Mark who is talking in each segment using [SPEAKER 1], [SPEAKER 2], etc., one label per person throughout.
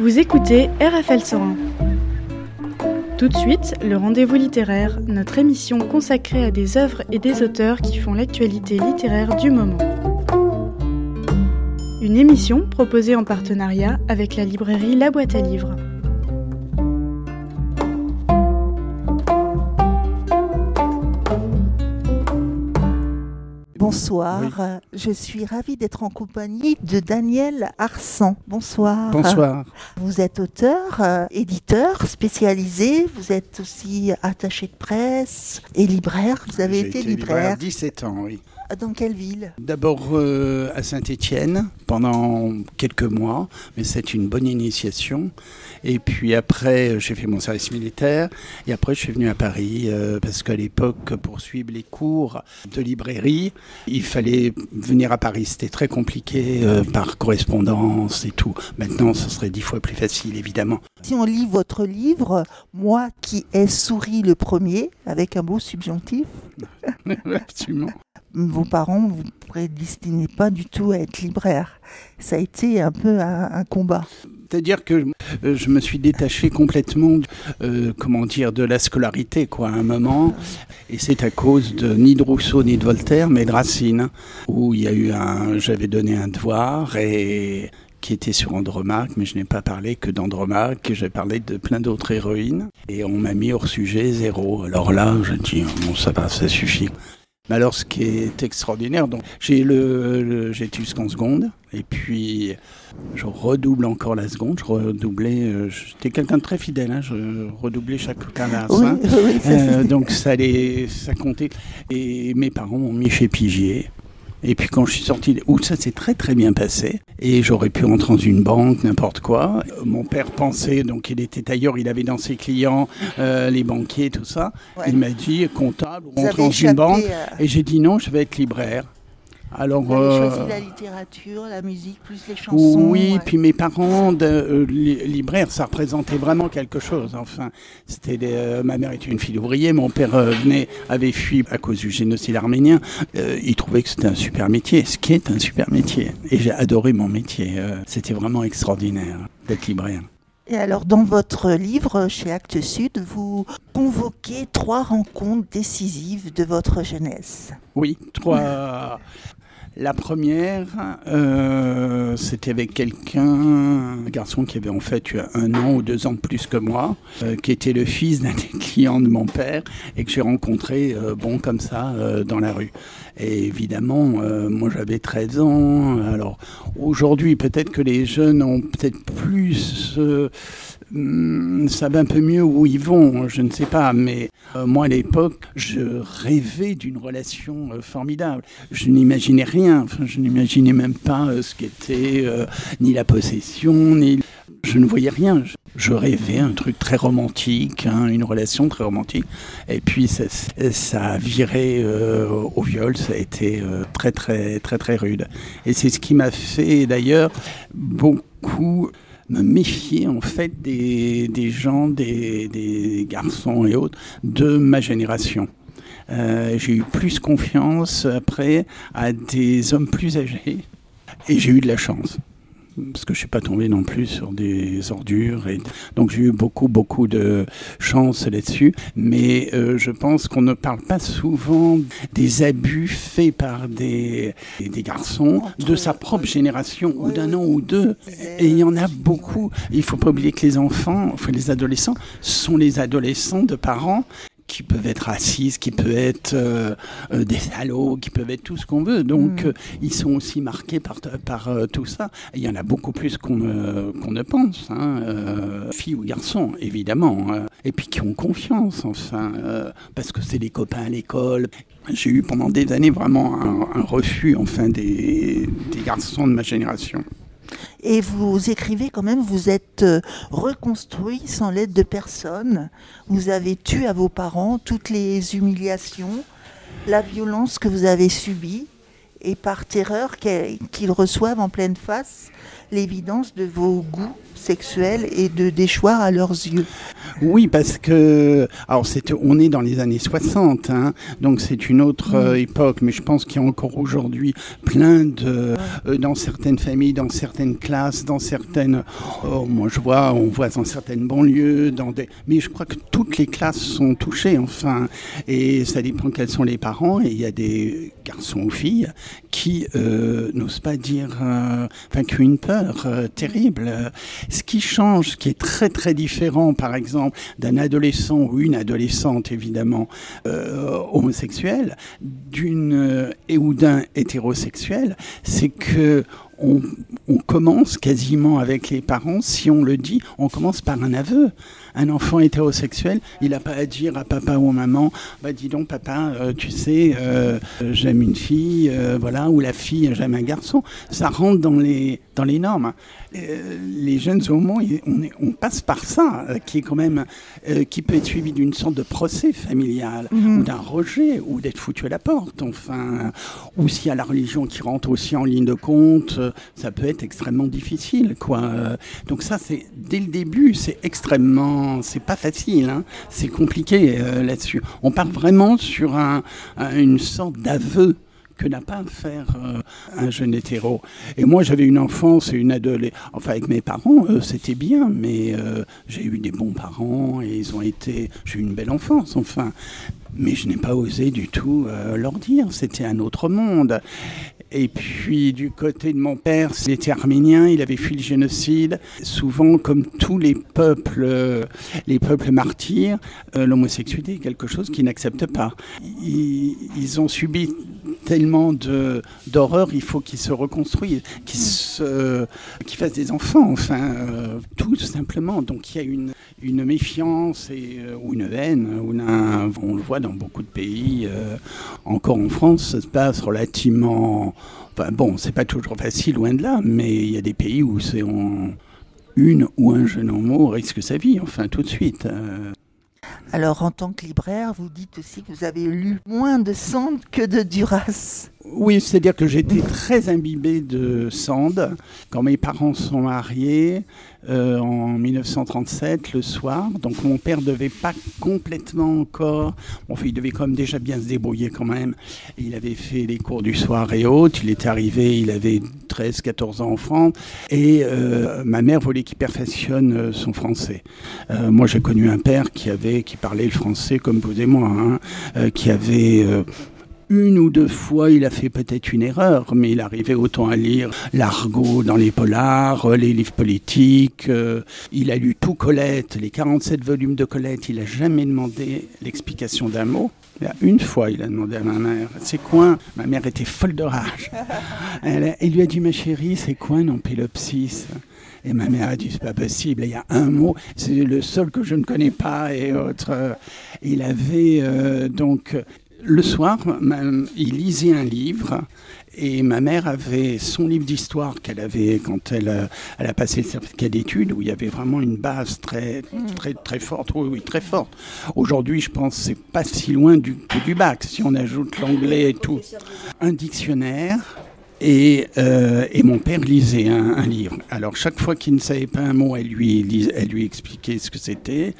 [SPEAKER 1] Vous écoutez RFL 101. Tout de suite, le rendez-vous littéraire, notre émission consacrée à des œuvres et des auteurs qui font l'actualité littéraire du moment. Une émission proposée en partenariat avec la librairie La Boîte à Livres.
[SPEAKER 2] Bonsoir, je suis ravie d'être en compagnie de Daniel Arsan. Bonsoir.
[SPEAKER 3] Bonsoir.
[SPEAKER 2] Vous êtes auteur, euh, éditeur spécialisé, vous êtes aussi attaché de presse et libraire. Vous avez été,
[SPEAKER 3] été
[SPEAKER 2] libraire.
[SPEAKER 3] 17 ans, oui.
[SPEAKER 2] Dans quelle ville?
[SPEAKER 3] D'abord euh, à Saint-Étienne pendant quelques mois, mais c'est une bonne initiation. Et puis après, euh, j'ai fait mon service militaire. Et après, je suis venu à Paris euh, parce qu'à l'époque, pour suivre les cours de librairie, il fallait venir à Paris. C'était très compliqué euh, par correspondance et tout. Maintenant, ce serait dix fois plus facile, évidemment.
[SPEAKER 2] Si on lit votre livre, moi qui ai souri le premier, avec un beau subjonctif,
[SPEAKER 3] Absolument.
[SPEAKER 2] vos parents vous prédestinaient pas du tout à être libraire. Ça a été un peu un, un combat.
[SPEAKER 3] C'est-à-dire que euh, je me suis détaché complètement, euh, comment dire, de la scolarité, quoi, à un moment. Et c'est à cause de ni de Rousseau ni de Voltaire, mais de Racine, où il y a eu un, j'avais donné un devoir et qui était sur Andromaque, mais je n'ai pas parlé que d'Andromaque, j'ai parlé de plein d'autres héroïnes, et on m'a mis hors sujet zéro. Alors là, je dis, bon, ça va, ça suffit. Mais alors, ce qui est extraordinaire, donc j'ai le, le j'ai été jusqu'en seconde, et puis je redouble encore la seconde. Je redoublais. euh, J'étais quelqu'un de très fidèle. Hein, je redoublais chaque quinze
[SPEAKER 2] Oui, oui, ça,
[SPEAKER 3] Euh, donc ça allait, ça comptait. Et mes parents m'ont mis chez Pigier. Et puis quand je suis sorti, où ça s'est très très bien passé, et j'aurais pu rentrer dans une banque, n'importe quoi. Euh, Mon père pensait, donc il était tailleur, il avait dans ses clients euh, les banquiers, tout ça.
[SPEAKER 2] Ouais.
[SPEAKER 3] Il m'a dit comptable,
[SPEAKER 2] Vous
[SPEAKER 3] rentre
[SPEAKER 2] avez
[SPEAKER 3] dans une banque.
[SPEAKER 2] à-
[SPEAKER 3] Et j'ai dit non, je vais être libraire. Alors,
[SPEAKER 2] Vous avez
[SPEAKER 3] euh,
[SPEAKER 2] choisi la littérature, la musique, plus les chansons.
[SPEAKER 3] oui,
[SPEAKER 2] ouais.
[SPEAKER 3] puis mes parents, de, euh, li- libraires, ça représentait vraiment quelque chose. Enfin, c'était des- euh, ma mère était une fille d'ouvrier, mon père venait, avait fui à cause du génocide arménien. Il trouvait que c'était un super métier, ce qui est un super métier. Et j'ai adoré mon métier. C'était vraiment extraordinaire d'être libraire.
[SPEAKER 2] Et alors, dans votre livre, chez Actes Sud, vous convoquez trois rencontres décisives de votre jeunesse.
[SPEAKER 3] Oui, trois. La première, euh, c'était avec quelqu'un, un garçon qui avait en fait un an ou deux ans de plus que moi, euh, qui était le fils d'un des clients de mon père et que j'ai rencontré, euh, bon, comme ça, dans la rue. Et évidemment, moi j'avais 13 ans. Alors aujourd'hui, peut-être que les jeunes ont peut-être plus. Savent un peu mieux où ils vont, je ne sais pas, mais euh, moi à l'époque, je rêvais d'une relation euh, formidable. Je n'imaginais rien, je n'imaginais même pas euh, ce qu'était euh, ni la possession, ni. Je ne voyais rien. Je, rêvais un truc très romantique, hein, une relation très romantique. Et puis ça, ça a viré au viol, ça a été très très très très rude. Et c'est ce qui m'a fait d'ailleurs beaucoup me méfier en fait des, gens, des, des garçons et autres de ma génération. Euh, j'ai eu plus confiance après à des hommes plus âgés et j'ai eu de la chance parce que je suis pas tombé non plus sur des ordures et donc j'ai eu beaucoup beaucoup de chance là-dessus. Mais euh, je pense qu'on ne parle pas souvent des abus faits par des, des garçons de sa propre génération ou d'un an ou deux. Et il y en a beaucoup. Il faut pas oublier que les enfants enfin les adolescents sont les adolescents de parents qui peuvent être racistes, qui peuvent être euh, euh, des salauds, qui peuvent être tout ce qu'on veut. Donc,
[SPEAKER 2] Mm.
[SPEAKER 3] euh, ils sont aussi marqués par, par tout ça. Et il y en a beaucoup plus qu'on ne, qu'on ne pense, hein, filles ou garçons, évidemment. hein. et puis qui ont confiance, enfin, parce que c'est des copains à l'école. J'ai eu pendant des années vraiment un, un refus, enfin, des, des garçons de ma génération.
[SPEAKER 2] Et vous écrivez quand même, vous êtes euh, reconstruit sans l'aide de personne. Vous avez tué à vos parents toutes les humiliations, la violence que vous avez subie, et par terreur qu'ils reçoivent en pleine face l'évidence de vos goûts sexuels et de déchoir à leurs yeux.
[SPEAKER 3] Oui, parce que alors c'est on est dans les années 60, hein, donc c'est une autre euh, époque, mais je pense qu'il y a encore aujourd'hui plein de euh, dans certaines familles, dans certaines classes, dans certaines oh, moi je vois, on voit dans certaines banlieues, dans des mais je crois que toutes les classes sont touchées enfin et ça dépend quels sont les parents et il y a des garçons ou filles qui euh, n'osent pas dire enfin qui ont une peur terrible. Ce qui change, ce qui est très très différent par exemple d'un adolescent ou une adolescente évidemment euh, homosexuelle d'une euh, et ou d'un hétérosexuel, c'est que on, commence quasiment avec les parents, si on le dit, on commence par un aveu. Un enfant hétérosexuel, il n'a pas à dire à papa ou à maman, bah dis donc papa, euh, tu sais, j'aime une fille, voilà, ou la fille j'aime un garçon. Ça rentre dans les dans les normes. Euh, les jeunes homos, on, on, passe par ça, euh, qui est quand même, euh, qui peut être suivi d'une sorte de procès familial, mhm. ou d'un rejet, ou d'être foutu à la porte, enfin, ou s'il y a la religion qui rentre aussi en ligne de compte, ça peut être extrêmement difficile, quoi. Donc ça, c'est dès le début, c'est extrêmement, c'est pas facile, hein. c'est compliqué là-dessus. On part vraiment sur un, une sorte d'aveu que n'a pas à faire euh, un jeune hétéro. Et moi, j'avais une enfance et une adolescence. Enfin, avec mes parents, euh, c'était bien, mais euh, j'ai eu des bons parents et ils ont été. J'ai eu une belle enfance, enfin. Mais je n'ai pas osé du tout leur dire. C'était un autre monde. Et puis du côté de mon père, c'était arménien, il avait fui le génocide. Souvent, comme tous les peuples, les peuples martyrs, l'homosexualité est quelque chose qu'ils n'acceptent pas. ils, ont subi tellement d'horreur, il faut qu'ils se reconstruisent, qu'ils se, fassent des enfants, enfin, euh, tout simplement. Donc il y a une, une méfiance et, euh, ou une haine, ou on le voit dans beaucoup de pays, euh, encore en France, ça se passe relativement. Enfin, bon, c'est pas toujours facile, loin de là, mais il y a des pays où c'est une ou un jeune homo risque sa vie, enfin, tout de suite.
[SPEAKER 2] Alors, en tant que libraire, vous dites aussi que vous avez lu moins de Sand que de Duras.
[SPEAKER 3] Oui, c'est-à-dire que j'étais très imbibé de Sand. Quand mes parents sont mariés, euh, en 1937 le soir. Donc mon père ne devait pas complètement encore, bon, il devait quand même déjà bien se débrouiller quand même. Il avait fait les cours du soir et autres. Il était arrivé, il avait 13, 14 ans en France. Et euh, ma mère voulait qu'il perfectionne euh, son français. moi j'ai connu un père qui avait, qui parlait le français comme vous et moi, hein, qui avait une ou deux fois, il a fait peut-être une erreur, mais il arrivait autant à lire l'argot dans les polars, euh, les livres politiques. Euh, il a lu tout Colette, les 47 volumes de Colette. Il n'a jamais demandé l'explication d'un mot. Une fois, il a demandé à ma mère, c'est quoi? Ma mère était folle de rage. Elle, lui a dit, ma chérie, c'est quoi un ampélopsis et ma mère a dit, c'est pas possible, il y a un mot, c'est le seul que je ne connais pas et autre. Il avait euh, donc le soir, il lisait un livre et ma mère avait son livre d'histoire qu'elle avait quand elle, euh, a passé le certificat d'études, où il y avait vraiment une base très, très, très forte. Oui, oui très forte. Aujourd'hui, je pense c'est pas si loin du, du bac, si on ajoute l'anglais et tout. Un dictionnaire, euh, et, mon père lisait un, livre. Alors chaque fois qu'il ne savait pas un mot, elle lui, expliquait ce que c'était.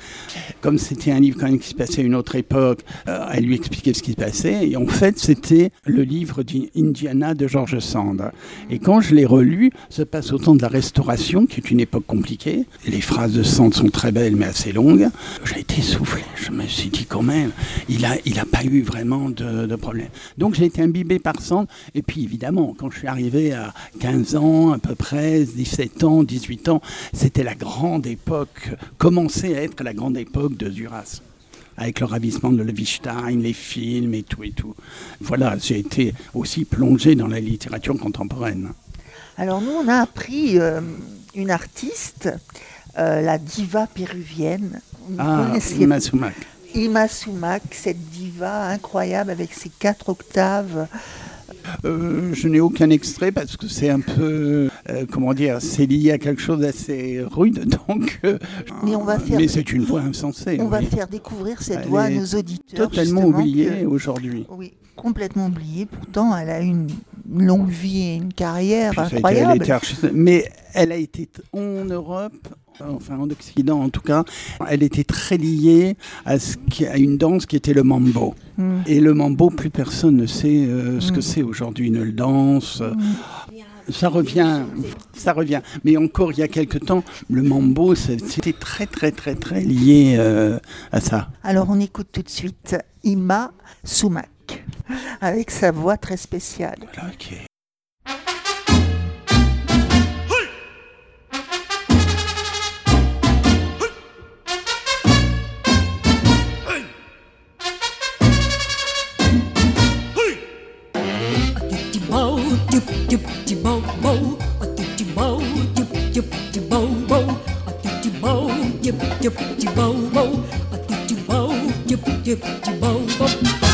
[SPEAKER 3] Comme c'était un livre qui se passait à une autre époque, euh, elle lui expliquait ce qui se passait. Et en fait, c'était le livre d'Indiana de George Sand. Et quand je l'ai relu, ça passe au temps de la Restauration, qui est une époque compliquée. Les phrases de Sand sont très belles, mais assez longues. J'ai été soufflé. Je me suis dit quand même, il n'a il a pas eu vraiment de, de problème. Donc j'ai été imbibé par Sand. Et puis évidemment, quand je suis arrivé à 15 ans, à peu près, 17 ans, 18 ans, c'était la grande époque, commençait à être la grande époque de Duras avec le ravissement de Levi-Stein, les films et tout et tout. Voilà, j'ai été aussi plongé dans la littérature contemporaine.
[SPEAKER 2] Alors nous, on a appris euh, une artiste, euh, la diva péruvienne.
[SPEAKER 3] ah, Ima Sumac.
[SPEAKER 2] Ima Sumac, cette diva incroyable avec ses quatre octaves.
[SPEAKER 3] Euh, je n'ai aucun extrait parce que c'est un peu, euh, comment dire, c'est lié à quelque chose d'assez rude. Donc,
[SPEAKER 2] euh, mais on va faire.
[SPEAKER 3] Mais c'est une voix insensée.
[SPEAKER 2] On va faire découvrir cette voix à nos auditeurs.
[SPEAKER 3] Totalement oubliée aujourd'hui.
[SPEAKER 2] Oui, complètement oubliée. Pourtant, elle a une longue vie et une carrière incroyable.
[SPEAKER 3] mais elle a été en Europe, enfin en Occident en tout cas, elle était très liée à, ce qui, à une danse qui était le mambo.
[SPEAKER 2] Mm.
[SPEAKER 3] Et le mambo, plus personne ne sait euh, ce
[SPEAKER 2] Mm.
[SPEAKER 3] que c'est aujourd'hui, ne le danse. Ça revient, ça revient. Mais encore il y a quelque temps, le mambo, c'était très très très très lié euh, à ça.
[SPEAKER 2] Alors on écoute tout de suite Ima Avec sa voix très spéciale.
[SPEAKER 3] Voilà, qui est-
[SPEAKER 4] bow, dip dip dip bow bow, a dip bow, dip dip dip bow bow, a dip bow, dip dip dip bow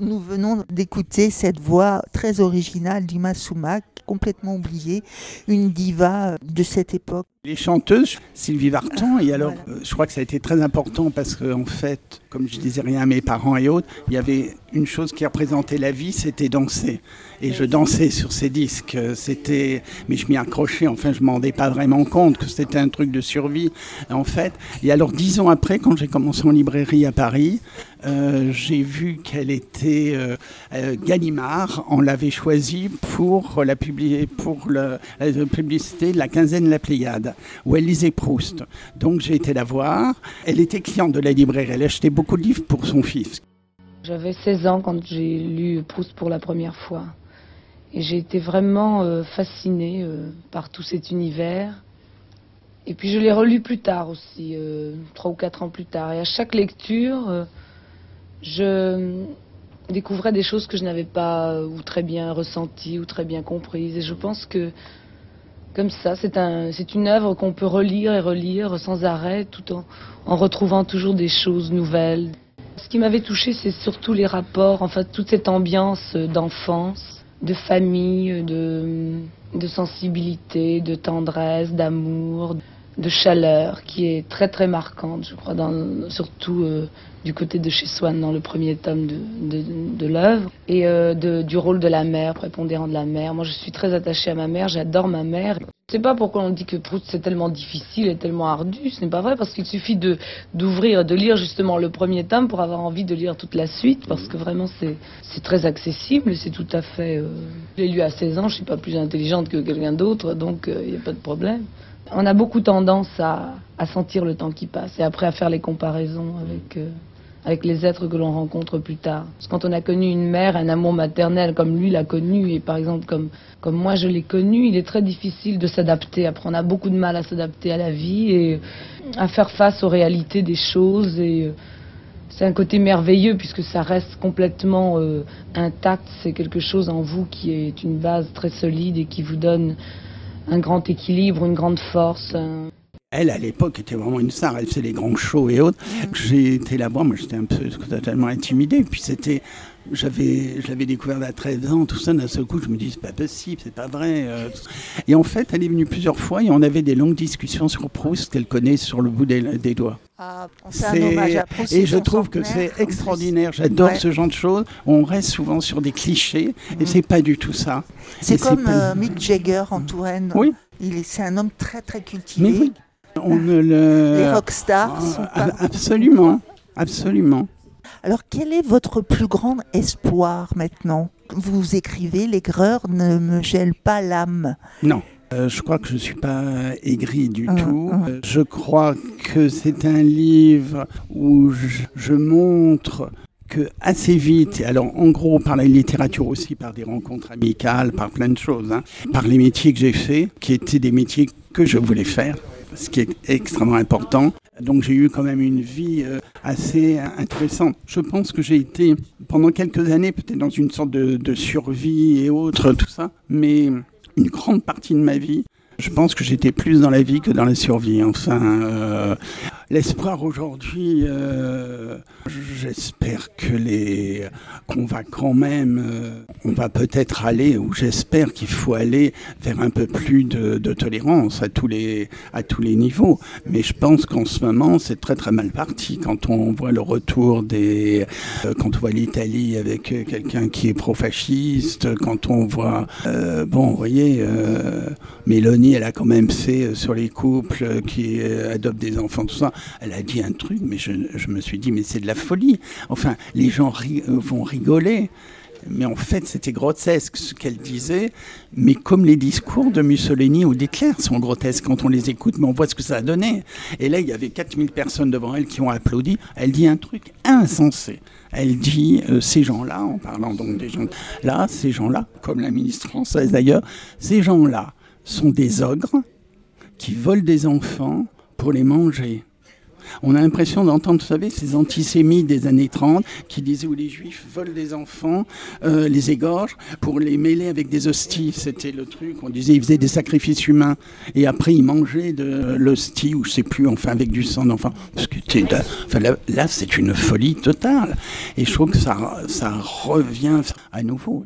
[SPEAKER 2] Nous venons d'écouter cette voix très originale d'Ima Sumac, complètement oubliée, une diva de cette époque.
[SPEAKER 3] Les chanteuses, Sylvie Vartan, et alors
[SPEAKER 2] Voilà.
[SPEAKER 3] euh, je crois que ça a été très important parce qu'en en fait, comme je disais rien à mes parents et autres, il y avait une chose qui représentait la vie, c'était danser. Et je dansais sur ces disques, euh, c'était, mais je m'y accrochais, enfin je m'en rendais pas vraiment compte que c'était un truc de survie en fait. Et alors dix ans après, quand j'ai commencé en librairie à Paris, euh, j'ai vu qu'elle était euh, euh, Gallimard, on l'avait choisie pour la, publier, pour le- la publicité de la quinzaine de la Pléiade, où elle lisait Proust. Donc j'ai été la voir. Elle était cliente de la librairie, elle achetait beaucoup de livres pour son fils.
[SPEAKER 5] J'avais 16 ans quand j'ai lu Proust pour la première fois. Et j'ai été vraiment euh, fascinée euh, par tout cet univers. Et puis je l'ai relu plus tard aussi, euh, trois ou quatre ans plus tard. Et à chaque lecture, je découvrais des choses que je n'avais pas ou très bien ressenties ou très bien comprises. Et je pense que comme ça, c'est un, une œuvre qu'on peut relire et relire sans arrêt, tout en, en retrouvant toujours des choses nouvelles. Ce qui m'avait touché, c'est surtout les rapports, enfin toute cette ambiance d'enfance, de famille, de sensibilité, de tendresse, d'amour, de chaleur, qui est très très marquante, je crois, surtout euh, du côté de chez Swann dans le premier tome de, de, l'œuvre, et euh, du rôle de la mère, prépondérant de la mère. Moi, je suis très attachée à ma mère, j'adore ma mère. Je sais pas pourquoi on dit que Proust c'est tellement difficile et tellement ardu, ce n'est pas vrai, parce qu'il suffit de d'ouvrir, de lire justement le premier tome pour avoir envie de lire toute la suite, parce que vraiment c'est très accessible, c'est tout à fait... euh, Je l'ai lu à 16 ans, je suis pas plus intelligente que quelqu'un d'autre, donc il n'y a pas de problème. On a beaucoup tendance à, sentir le temps qui passe et après à faire les comparaisons avec, euh, avec les êtres que l'on rencontre plus tard. Parce que quand on a connu une mère, un amour maternel comme lui l'a connu, et par exemple comme, moi je l'ai connu, il est très difficile de s'adapter. Après, on a beaucoup de mal à s'adapter à la vie et à faire face aux réalités des choses. Et euh, c'est un côté merveilleux puisque ça reste complètement euh, intact. C'est quelque chose en vous qui est une base très solide et qui vous donne un grand équilibre, une grande force. un-
[SPEAKER 3] Elle, à l'époque, était vraiment une star. Elle faisait les grands shows et autres. J'ai été là-bas, moi, j'étais un peu totalement intimidé. Puis c'était, j'avais, je l'avais découvert à 13 ans, tout ça. D'un seul coup, je me dis, c'est pas possible, c'est pas vrai. euh. Et en fait, elle est venue plusieurs fois et on avait des longues discussions sur Proust qu'elle connaît sur le bout des, des doigts.
[SPEAKER 2] Ah, c'est un hommage à Proust,
[SPEAKER 3] Et je trouve que c'est extraordinaire. J'adore
[SPEAKER 2] Ouais.
[SPEAKER 3] ce genre de choses. On reste souvent sur des clichés et c'est pas du tout ça.
[SPEAKER 2] C'est comme
[SPEAKER 3] pas-
[SPEAKER 2] euh, Mick Jagger en Touraine.
[SPEAKER 3] Oui.
[SPEAKER 2] Il est, c'est un homme très très cultivé.
[SPEAKER 3] Mais oui, on ne le.
[SPEAKER 2] Les rockstars sont
[SPEAKER 3] Ah,
[SPEAKER 2] pas.
[SPEAKER 3] Absolument, absolument.
[SPEAKER 2] Alors, quel est votre plus grand espoir maintenant? Vous écrivez L'aigreur ne me gèle pas l'âme.
[SPEAKER 3] Non. Euh, je crois que je ne suis pas aigri du
[SPEAKER 2] Hum,
[SPEAKER 3] tout.
[SPEAKER 2] hum.
[SPEAKER 3] Euh, Je crois que c'est un livre où je, je montre que assez vite, alors en gros par la littérature aussi, par des rencontres amicales, par plein de choses, hein, par les métiers que j'ai faits, qui étaient des métiers que je voulais faire, ce qui est extrêmement important. Donc j'ai eu quand même une vie euh, assez intéressante. Je pense que j'ai été pendant quelques années peut-être dans une sorte de, de survie et autres, tout ça, mais une grande partie de ma vie, je pense que j'étais plus dans la vie que dans la survie. Enfin, euh, l'espoir aujourd'hui, euh, j'espère que les, qu'on va quand même, euh, on va peut-être aller, ou j'espère qu'il faut aller vers un peu plus de, tolérance à tous les, à tous les niveaux. Mais je pense qu'en ce moment, c'est très très mal parti quand on voit le retour des, euh, quand on voit l'Italie avec quelqu'un qui est pro-fasciste, quand on voit, bon, vous voyez, Mélanie, elle a quand même fait sur les couples qui adoptent des enfants, tout ça. Elle a dit un truc, mais je, me suis dit, mais c'est de la folie. Enfin, les gens euh, vont rigoler. Mais en fait, c'était grotesque ce qu'elle disait. Mais comme les discours de Mussolini ou d'Hitler sont grotesques quand on les écoute, mais on voit ce que ça a donné. Et là, il y avait 4000 personnes devant elle qui ont applaudi. Elle dit un truc insensé. Elle dit, euh, ces gens-là, en parlant donc des gens là, ces gens-là, comme la ministre française d'ailleurs, ces gens-là sont des ogres qui volent des enfants pour les manger. On a l'impression d'entendre, vous savez, ces antisémites des années 30 qui disaient où les juifs volent des enfants, euh, les égorgent pour les mêler avec des hosties. C'était le truc, on disait ils faisaient des sacrifices humains et après ils mangeaient de l'hostie ou je sais plus, enfin avec du sang d'enfant. Parce que enfin, là, là, c'est une folie totale. Et je trouve que ça, ça revient à nouveau.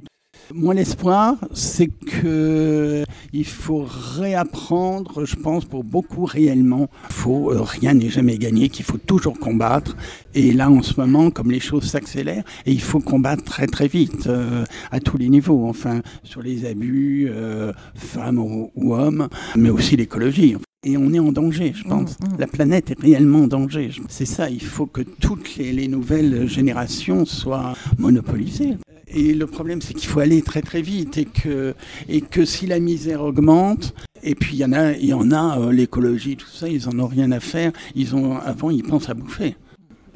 [SPEAKER 3] Moi, l'espoir, c'est que il faut réapprendre, je pense, pour beaucoup réellement. Faut, euh, rien n'est jamais gagné, qu'il faut toujours combattre. Et là, en ce moment, comme les choses s'accélèrent, et il faut combattre très très vite, euh, à tous les niveaux, enfin, sur les abus, euh, femmes ou hommes, mais aussi l'écologie. Et on est en danger, je pense. La planète est réellement en danger. C'est ça, il faut que toutes les, les nouvelles générations soient monopolisées. Et le problème, c'est qu'il faut aller très très vite et que, et que si la misère augmente, et puis il y en a, il y en a euh, l'écologie, tout ça, ils en ont rien à faire. Ils ont, avant, ils pensent à bouffer.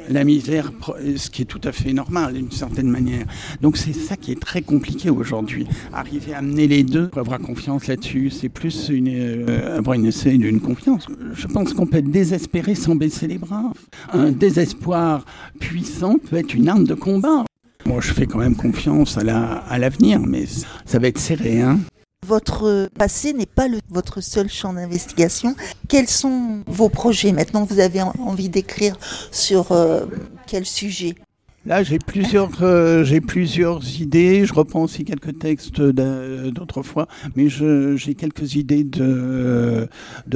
[SPEAKER 3] La misère, ce qui est tout à fait normal d'une certaine manière. Donc c'est ça qui est très compliqué aujourd'hui. Arriver à amener les deux avoir confiance là-dessus, c'est plus une, euh, avoir une d'une confiance. Je pense qu'on peut être désespéré sans baisser les bras. Un désespoir puissant peut être une arme de combat. Moi, je fais quand même confiance à la- à l'avenir, mais ça va être serré. Hein.
[SPEAKER 2] Votre passé n'est pas votre seul champ d'investigation. Quels sont vos projets maintenant? Vous avez en- envie d'écrire sur euh, quel sujet?
[SPEAKER 3] Là, j'ai plusieurs, euh, plusieurs idées. Je reprends aussi quelques textes d'a- d'autrefois, mais j'ai quelques idées de,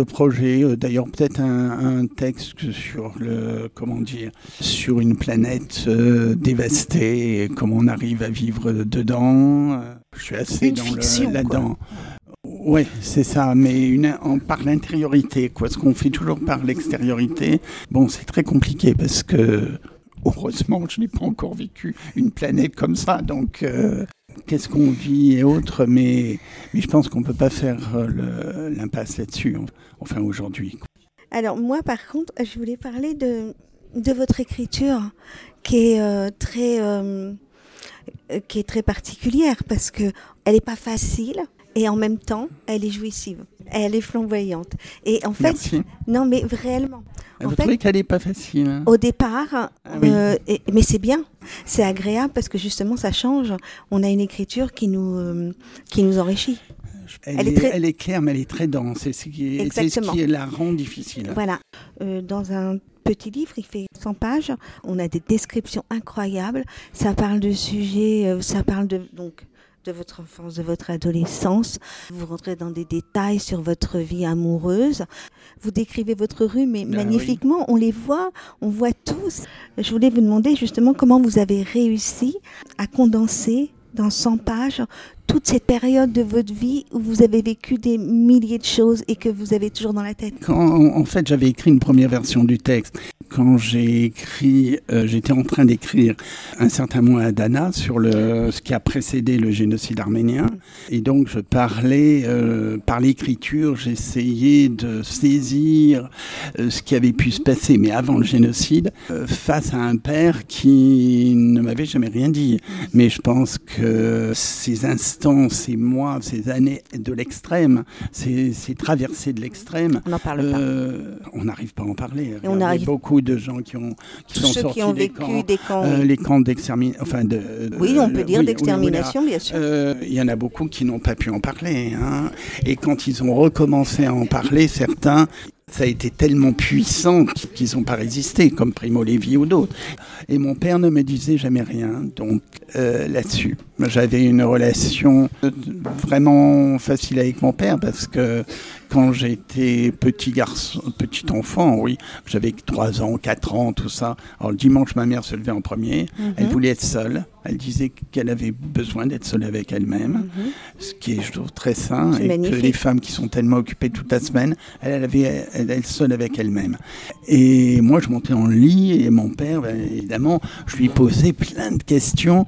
[SPEAKER 3] projets. Euh, D'ailleurs, peut-être un, texte sur le, comment dire, sur une planète dévastée, et comment on arrive à vivre dedans. Je suis assez dans
[SPEAKER 2] fiction,
[SPEAKER 3] le, là-dedans. Ouais, c'est ça, mais une, en, par l'intériorité, quoi. Ce qu'on fait toujours par l'extériorité, bon, c'est très compliqué parce que heureusement, je n'ai pas encore vécu une planète comme ça, donc euh, qu'est-ce qu'on vit et autres, mais, mais je pense qu'on ne peut pas faire euh, le- l'impasse là-dessus, enfin aujourd'hui.
[SPEAKER 6] Alors moi par contre, je voulais parler de, de votre écriture qui est euh, très euh, qui est très particulière parce que elle est pas facile et en même temps elle est jouissive, elle est flamboyante et en fait
[SPEAKER 3] Merci.
[SPEAKER 6] non mais réellement
[SPEAKER 3] Vous
[SPEAKER 6] En fait-
[SPEAKER 3] trouvez qu'elle n'est pas facile hein?
[SPEAKER 6] Au départ,
[SPEAKER 3] Ah oui.
[SPEAKER 6] euh, et- mais c'est bien, c'est agréable parce que justement ça change. On a une écriture qui nous, euh, qui nous enrichit.
[SPEAKER 3] elle,
[SPEAKER 6] elle est
[SPEAKER 3] est,
[SPEAKER 6] très-
[SPEAKER 3] elle est claire, mais elle est très dense. C'est ce qui, ce la rend difficile.
[SPEAKER 6] Voilà. Euh, dans un petit livre, il fait 100 pages. On a des descriptions incroyables. Ça parle de sujets, euh, ça parle de donc de votre enfance, de votre adolescence. Vous rentrez dans des détails sur votre vie amoureuse. Vous décrivez votre rue, mais
[SPEAKER 3] Ah
[SPEAKER 6] magnifiquement. On les voit, on voit tous. Je voulais vous demander justement comment vous avez réussi à condenser dans 100 pages toute cette période de votre vie où vous avez vécu des milliers de choses et que vous avez toujours dans la tête.
[SPEAKER 3] En fait, j'avais écrit une première version du texte. Quand j'ai écrit, euh, j'étais en train d'écrire un certain mot à Dana sur ce qui a précédé le génocide arménien. Et donc, je parlais, euh, par l'écriture, j'essayais de saisir euh, ce qui avait pu se passer, mais avant le génocide, face à un père qui ne m'avait jamais rien dit. Mais je pense que ces instants, ces mois, ces années de l'extrême, ces, ces traversées de l'extrême,
[SPEAKER 6] On n'en parle pas.
[SPEAKER 3] euh, on n'arrive pas à en parler.
[SPEAKER 6] Et on arrive-
[SPEAKER 3] beaucoup de gens qui ont qui sont
[SPEAKER 6] ceux
[SPEAKER 3] sortis
[SPEAKER 6] qui ont
[SPEAKER 3] des
[SPEAKER 6] vécu
[SPEAKER 3] camps,
[SPEAKER 6] des camps.
[SPEAKER 3] euh, les camps d'extermination, enfin de.
[SPEAKER 6] oui, on peut
[SPEAKER 3] euh,
[SPEAKER 6] dire
[SPEAKER 3] oui, oui,
[SPEAKER 6] d'extermination, bien sûr.
[SPEAKER 3] Euh, Il y en a beaucoup qui n'ont pas pu en parler. hein. Et quand ils ont recommencé à en parler, certains, ça a été tellement puissant qu'ils n'ont pas résisté, comme Primo Levi ou d'autres. Et mon père ne me disait jamais rien, donc euh, là-dessus. J'avais une relation euh, vraiment facile avec mon père parce que quand j'étais petit garçon, petit enfant, oui, j'avais 3 ans, 4 ans, tout ça. Alors le dimanche, ma mère se levait en premier. Elle
[SPEAKER 6] Mhm.
[SPEAKER 3] voulait être seule. Elle disait qu'elle avait besoin d'être seule avec elle-même,
[SPEAKER 6] Mhm.
[SPEAKER 3] ce qui est, je trouve, très sain. Et que les femmes qui sont tellement occupées toute la semaine, elle, elle avait, elle, elle seule avec elle-même. Et moi, je montais en lit et mon père, ben, évidemment, je lui posais plein de questions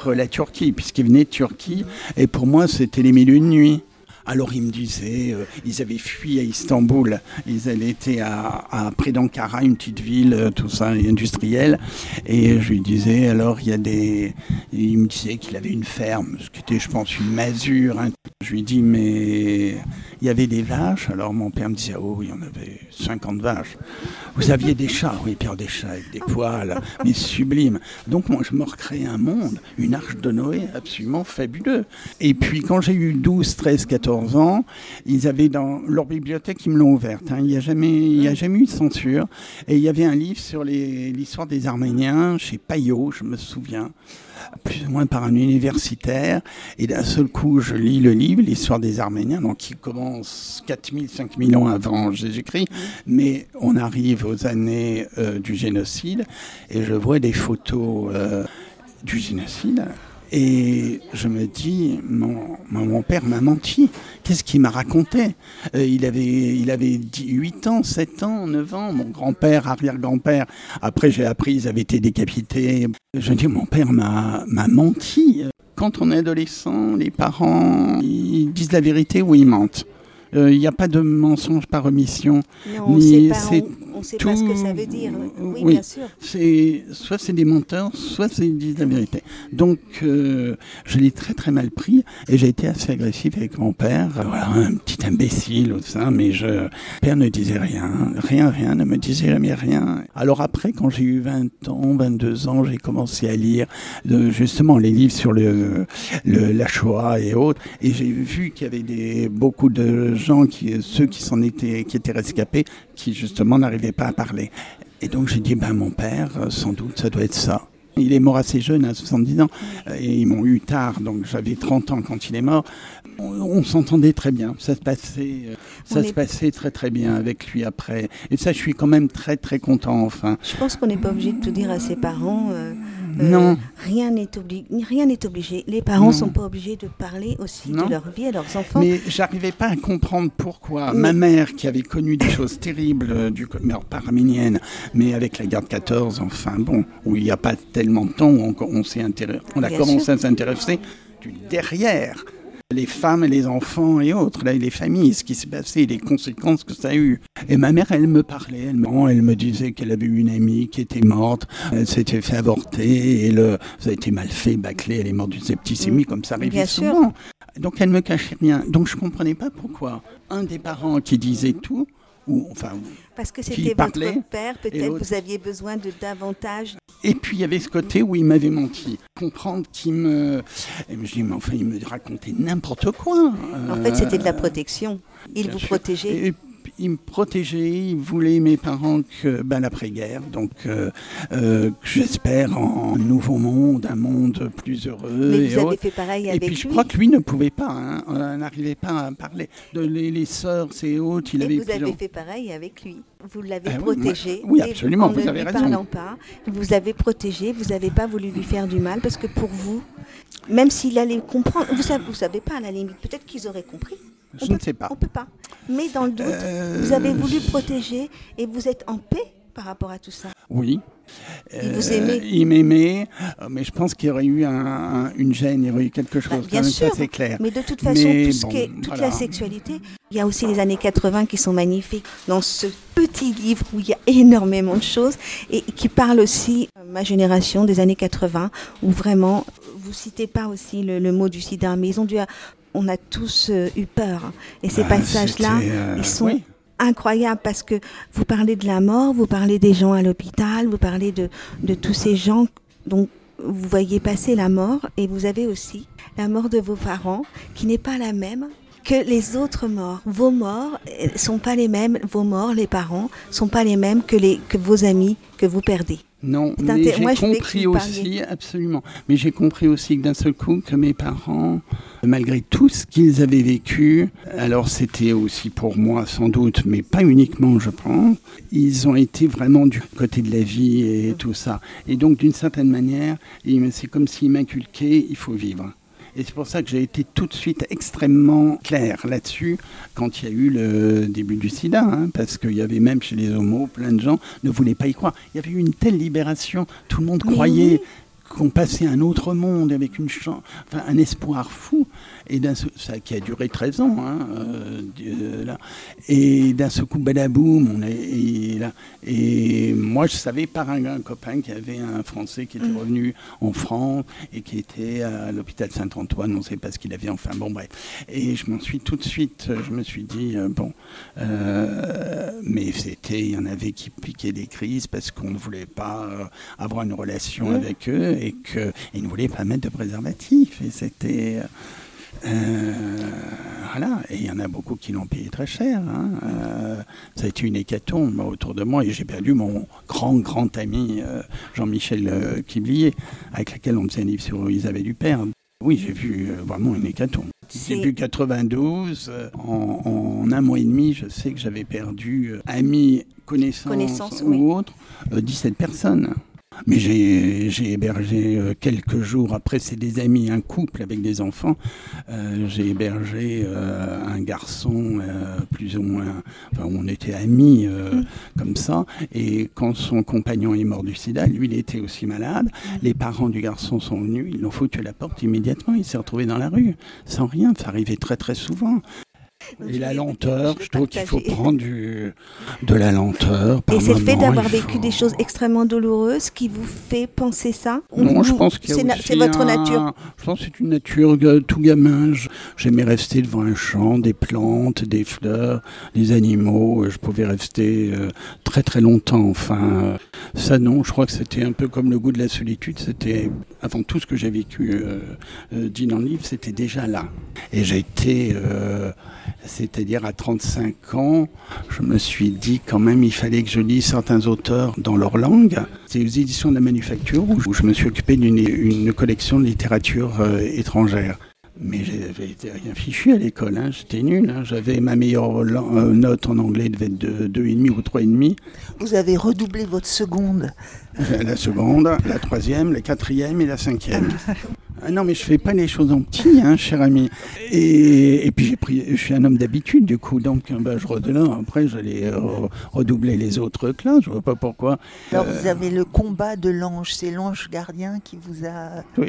[SPEAKER 3] sur la Turquie, puisqu'il venait de Turquie. Et pour moi, c'était les mille et une nuits. Alors il me disait, euh, ils avaient fui à Istanbul, ils allaient été à, à près d'Ankara, une petite ville, euh, tout ça, industrielle. Et je lui disais, alors il y a des, il me disait qu'il avait une ferme, ce qui était, je pense, une masure. hein. Je lui dis, mais il y avait des vaches? Alors mon père me disait, oh, il y en avait 50 vaches. Vous aviez des chats, oui, Pierre, des chats avec des poils, mais sublimes. Donc moi, je me recréais un monde, une arche de Noé absolument fabuleux. Et puis quand j'ai eu 12, 13, 14 ans, ils avaient dans leur bibliothèque, ils me l'ont ouverte. hein. Il n'y a, jamais- il y a jamais eu de censure. Et il y avait un livre sur l'histoire des Arméniens chez Payot, je me souviens plus ou moins par un universitaire, et d'un seul coup, je lis le livre, l'histoire des Arméniens, donc qui commence 4000, 5000 ans avant Jésus-Christ, mais on arrive aux années euh, du génocide, et je vois des photos euh, du génocide, et je me dis, mon, père m'a menti. Qu'est-ce qu'il m'a raconté? Euh, Il avait, il avait 10 8 ans, 7 ans, 9 ans. Mon grand-père, arrière-grand-père. Après, j'ai appris, ils avaient été décapités. Je dis, mon père m'a menti. Quand on est adolescent, les parents, ils disent la vérité ou ils mentent. Euh, Il n'y a pas de mensonge par omission.
[SPEAKER 6] Non,
[SPEAKER 3] Ni-
[SPEAKER 6] sait, pas ce que ça
[SPEAKER 3] tout-
[SPEAKER 6] veut dire. Oui,
[SPEAKER 3] oui.
[SPEAKER 6] bien sûr.
[SPEAKER 3] C'est soit c'est des menteurs, soit c'est ils disent la vérité. Donc euh, je l'ai très très mal pris et j'ai été assez agressif avec mon père. Voilà, un petit imbécile ou ça, mais je mon père ne disait rien, rien, rien, ne me disait jamais rien. Alors après, quand j'ai eu 20 ans, 22 ans, j'ai commencé à lire euh, justement les livres sur le, le la Shoah et autres, et j'ai vu qu'il y avait des beaucoup de gens qui ceux qui s'en étaient qui étaient rescapés, qui justement n'arrivaient pas à parler. Et donc j'ai dit, ben mon père, euh, sans doute, ça doit être ça. Il est mort assez jeune, à 70 ans, euh, et ils m'ont eu tard, donc j'avais 30 ans quand il est mort. On, on s'entendait très bien, ça se passait, euh, ça
[SPEAKER 6] On
[SPEAKER 3] se
[SPEAKER 6] est-
[SPEAKER 3] passait très très bien avec lui après. Et ça, je suis quand même très très content, enfin.
[SPEAKER 6] Je pense qu'on n'est pas obligé de tout dire à ses parents. euh,
[SPEAKER 3] Non.
[SPEAKER 6] Rien n'est obligé. Rien n'est obligé. Les parents
[SPEAKER 3] Non.
[SPEAKER 6] sont pas obligés de parler aussi
[SPEAKER 3] Non.
[SPEAKER 6] de leur vie à leurs enfants.
[SPEAKER 3] Mais j'arrivais pas à comprendre pourquoi
[SPEAKER 6] Mais-
[SPEAKER 3] ma mère, qui avait connu des choses terribles, euh, du, alors pas arménienne, mais avec la guerre de 14, enfin bon, où il n'y a pas tellement de temps, où on, on, s'est intéressé- on a
[SPEAKER 6] Bien
[SPEAKER 3] commencé
[SPEAKER 6] sûr.
[SPEAKER 3] à s'intéresser du derrière. Les femmes et les enfants et autres, là, et les familles, ce qui s'est passé, les conséquences que ça a eu. Et ma mère, elle me parlait, elle me, elle me disait qu'elle avait eu une amie qui était morte, elle s'était fait avorter, et le, ça a été mal fait, bâclé, elle est morte d'une septicémie, comme ça arrive
[SPEAKER 6] Bien sûr.
[SPEAKER 3] souvent. Donc elle me cachait rien. Donc je comprenais pas pourquoi un des parents qui disait tout, ou enfin
[SPEAKER 6] Parce que c'était votre père, peut-être vous aviez besoin de davantage.
[SPEAKER 3] Et puis il y avait ce côté où il m'avait menti. Comprendre qu'il me. Et je dis, mais enfin, il me racontait n'importe quoi.
[SPEAKER 6] En fait, c'était de la
[SPEAKER 3] Euh,
[SPEAKER 6] protection. Il
[SPEAKER 3] bien
[SPEAKER 6] vous
[SPEAKER 3] sûr.
[SPEAKER 6] protégeait.
[SPEAKER 3] Et il me protégeait, il voulait mes parents que ben, l'après-guerre, donc euh, euh, j'espère en un nouveau monde, un monde plus heureux.
[SPEAKER 6] Mais
[SPEAKER 3] et
[SPEAKER 6] vous avez fait pareil
[SPEAKER 3] Et
[SPEAKER 6] avec
[SPEAKER 3] puis je
[SPEAKER 6] lui.
[SPEAKER 3] crois que lui ne pouvait pas, hein, n'arrivait pas à parler. De les, les sœurs, c'est autres, il
[SPEAKER 6] Et
[SPEAKER 3] avait
[SPEAKER 6] vous avez fait pareil avec lui. Vous l'avez
[SPEAKER 3] Ah oui,
[SPEAKER 6] protégé.
[SPEAKER 3] oui,
[SPEAKER 6] et
[SPEAKER 3] absolument,
[SPEAKER 6] en
[SPEAKER 3] vous
[SPEAKER 6] ne
[SPEAKER 3] avez raison.
[SPEAKER 6] parlant pas, vous avez protégé, vous n'avez pas voulu lui faire du mal parce que pour vous, même s'il allait comprendre, vous savez, vous savez pas à la limite, peut-être qu'ils auraient compris.
[SPEAKER 3] Je
[SPEAKER 6] On
[SPEAKER 3] ne
[SPEAKER 6] peut-
[SPEAKER 3] sais pas.
[SPEAKER 6] On peut pas. Mais dans le doute,
[SPEAKER 3] Euh,
[SPEAKER 6] vous avez voulu protéger et vous êtes en paix par rapport à tout ça.
[SPEAKER 3] Oui.
[SPEAKER 6] Il vous
[SPEAKER 3] Euh,
[SPEAKER 6] aimait.
[SPEAKER 3] Il m'aimait, euh, mais je pense qu'il y aurait eu un- un- une gêne, il y aurait eu quelque chose.
[SPEAKER 6] Bah,
[SPEAKER 3] quand
[SPEAKER 6] bien sûr.
[SPEAKER 3] C'est clair.
[SPEAKER 6] Mais de toute façon, tout ce
[SPEAKER 3] bon,
[SPEAKER 6] qui est- toute
[SPEAKER 3] voilà.
[SPEAKER 6] la sexualité, il y a aussi les années 80 qui sont magnifiques dans ce petit livre où il y a énormément de choses et qui parle aussi ma génération des années 80 où vraiment vous citez pas aussi le, le mot du sida, mais ils ont dû, on a tous euh, eu peur et ces
[SPEAKER 3] Bah,
[SPEAKER 6] passages-là,
[SPEAKER 3] euh,
[SPEAKER 6] ils sont
[SPEAKER 3] oui.
[SPEAKER 6] incroyables parce que vous parlez de la mort, vous parlez des gens à l'hôpital, vous parlez de, de tous ces gens dont vous voyez passer la mort et vous avez aussi la mort de vos parents qui n'est pas la même que les autres morts. Vos morts euh, sont pas les mêmes, vos morts, les parents, sont pas les mêmes que, les, que vos amis que vous perdez.
[SPEAKER 3] Non, mais j'ai compris aussi, absolument, mais j'ai compris aussi que d'un seul coup, que mes parents, malgré tout ce qu'ils avaient vécu, alors c'était aussi pour moi sans doute, mais pas uniquement je pense, ils ont été vraiment du côté de la vie et tout ça. Et donc d'une certaine manière, c'est comme s'ils m'inculquaient, il faut vivre. Et c'est pour ça que j'ai été tout de suite extrêmement clair là-dessus quand il y a eu le début du sida, hein, parce qu'il y avait même chez les homos, plein de gens ne voulaient pas y croire. Il y avait eu une telle libération, tout le monde croyait qu'on passait à un autre monde avec une chan- enfin, un espoir fou. Et d'un ça qui a duré 13 ans, hein, euh, là. Et d'un seul coup, badaboum, on est et là. Et moi, je savais par un, un copain qui avait un Français qui était
[SPEAKER 6] Mm.
[SPEAKER 3] revenu en France et qui était à l'hôpital Saint-Antoine, on ne sait pas ce qu'il avait, enfin bon, bref. Et je m'en suis tout de suite, je me suis dit, euh, bon, euh, mais c'était, il y en avait qui piquaient des crises parce qu'on ne voulait pas avoir une relation
[SPEAKER 6] Mm.
[SPEAKER 3] avec eux et qu'ils ne voulaient pas mettre de préservatif. Et c'était. Euh, voilà, et il y en a beaucoup qui l'ont payé très cher. hein. Euh, ça a été une hécatombe autour de moi et j'ai perdu mon grand, grand ami euh, Jean-Michel Quiblier, avec lequel on faisait un livre sur Isabelle Huppert. Oui, j'ai vu vraiment une hécatombe. Début 92, euh, en, en un mois et demi, je sais que j'avais perdu amis, connaissances
[SPEAKER 6] Connaissances,
[SPEAKER 3] ou
[SPEAKER 6] oui.
[SPEAKER 3] autres, euh, 17 personnes. Mais j'ai j'ai hébergé euh, quelques jours après, c'est des amis, un couple avec des enfants. Euh, j'ai hébergé euh, un garçon euh, plus ou moins, enfin on était amis euh, comme ça. Et quand son compagnon est mort du sida, lui il était aussi malade. Les parents du garçon sont venus, ils l'ont foutu à la porte immédiatement. Il s'est retrouvé dans la rue sans rien. Ça arrivait très très souvent. Et la lenteur,
[SPEAKER 6] je
[SPEAKER 3] trouve qu'il faut prendre du, de la lenteur. Par
[SPEAKER 6] Et c'est le fait d'avoir vécu
[SPEAKER 3] faut-
[SPEAKER 6] des choses extrêmement douloureuses qui vous fait penser ça
[SPEAKER 3] Non, je pense a
[SPEAKER 6] c'est votre
[SPEAKER 3] un-
[SPEAKER 6] nature.
[SPEAKER 3] Je pense que c'est une nature euh, tout gamin. J'aimais rester devant un champ, des plantes, des fleurs, des animaux. Euh, Je pouvais rester euh, très très longtemps. Enfin, ça non, je crois que c'était un peu comme le goût de la solitude. C'était avant tout ce que j'ai vécu, euh, dit dans le livre, c'était déjà là. Et j'ai été, c'est-à-dire à 35 ans, je me suis dit quand même il fallait que je lise certains auteurs dans leur langue. C'est aux éditions de la Manufacture où je me suis occupé d'une une collection de littérature euh, étrangère. Mais j'avais été rien fichu à l'école, hein. j'étais nul. hein. J'avais ma meilleure euh, note en anglais devait être de 2,5 ou 3,5.
[SPEAKER 2] Vous avez redoublé votre seconde.
[SPEAKER 3] La seconde, la troisième, la quatrième et la cinquième. Ah non, mais je fais pas les choses en petit, hein, cher ami. Et, et puis j'ai pris, je suis un homme d'habitude, du coup, donc euh, bah, je redonne. Après, j'allais euh, redoubler les autres classes. Je vois pas pourquoi.
[SPEAKER 2] Alors
[SPEAKER 3] Euh.
[SPEAKER 2] vous avez le combat de l'ange, c'est l'ange gardien qui vous a...
[SPEAKER 3] Oui.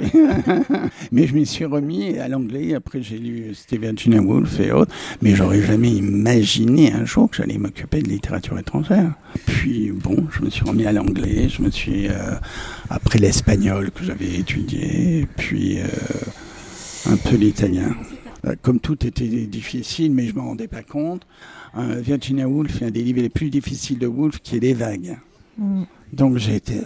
[SPEAKER 3] mais je m'y suis remis à l'anglais. Après, j'ai lu c'était Virginia Woolf et autres. Mais j'aurais jamais imaginé un jour que j'allais m'occuper de littérature étrangère. Puis bon, je me suis remis à l'anglais. Je me suis euh, après l'espagnol que j'avais étudié, puis euh, un peu l'italien. Euh, Comme tout était difficile, mais je ne me rendais pas compte. Virginia Woolf est un des livres les plus difficiles de Woolf, qui est Les Vagues.
[SPEAKER 2] Mm.
[SPEAKER 3] Donc j'ai été,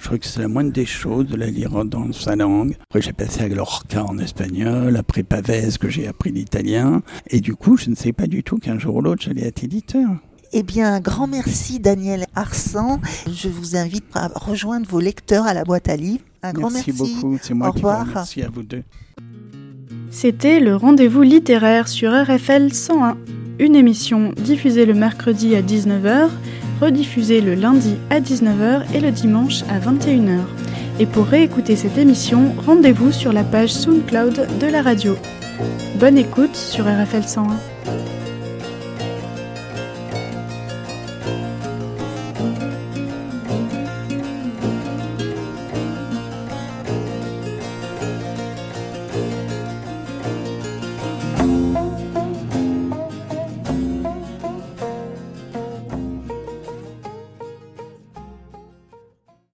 [SPEAKER 3] je crois que c'est la moindre des choses de la lire dans sa langue. Après j'ai passé à Lorca en espagnol, après Pavès que j'ai appris l'italien. Et du coup, je ne sais pas du tout qu'un jour ou l'autre j'allais être éditeur.
[SPEAKER 2] Eh bien, un grand merci Daniel Arsan. Je vous invite à rejoindre vos lecteurs à la boîte à livres. Un grand
[SPEAKER 3] merci,
[SPEAKER 2] merci.
[SPEAKER 3] beaucoup, c'est moi
[SPEAKER 2] Au
[SPEAKER 3] qui vous
[SPEAKER 2] revoir.
[SPEAKER 3] remercie à vous deux.
[SPEAKER 1] C'était le rendez-vous littéraire sur RFL 101, une émission diffusée le mercredi à 19h, rediffusée le lundi à 19h et le dimanche à 21h. Et pour réécouter cette émission, rendez-vous sur la page SoundCloud de la radio. Bonne écoute sur RFL 101.